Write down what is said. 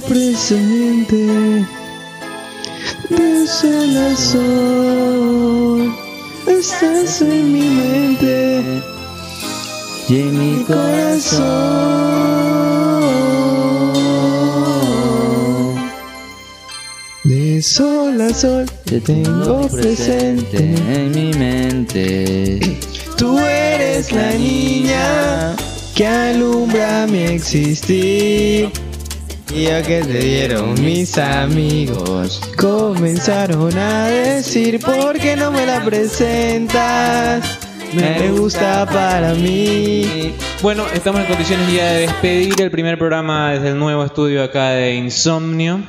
presente. De sol a sol, estás en mi mente y en mi corazón. De sol a sol te tengo presente. en mi mente. Tú eres la niña que alumbra mi existir. Que te dieron mis amigos, comenzaron a decir, ¿por qué no me la presentas? Me gusta para mí. Bueno, estamos en condiciones ya de despedir el primer programa desde el nuevo estudio acá de Insomnio.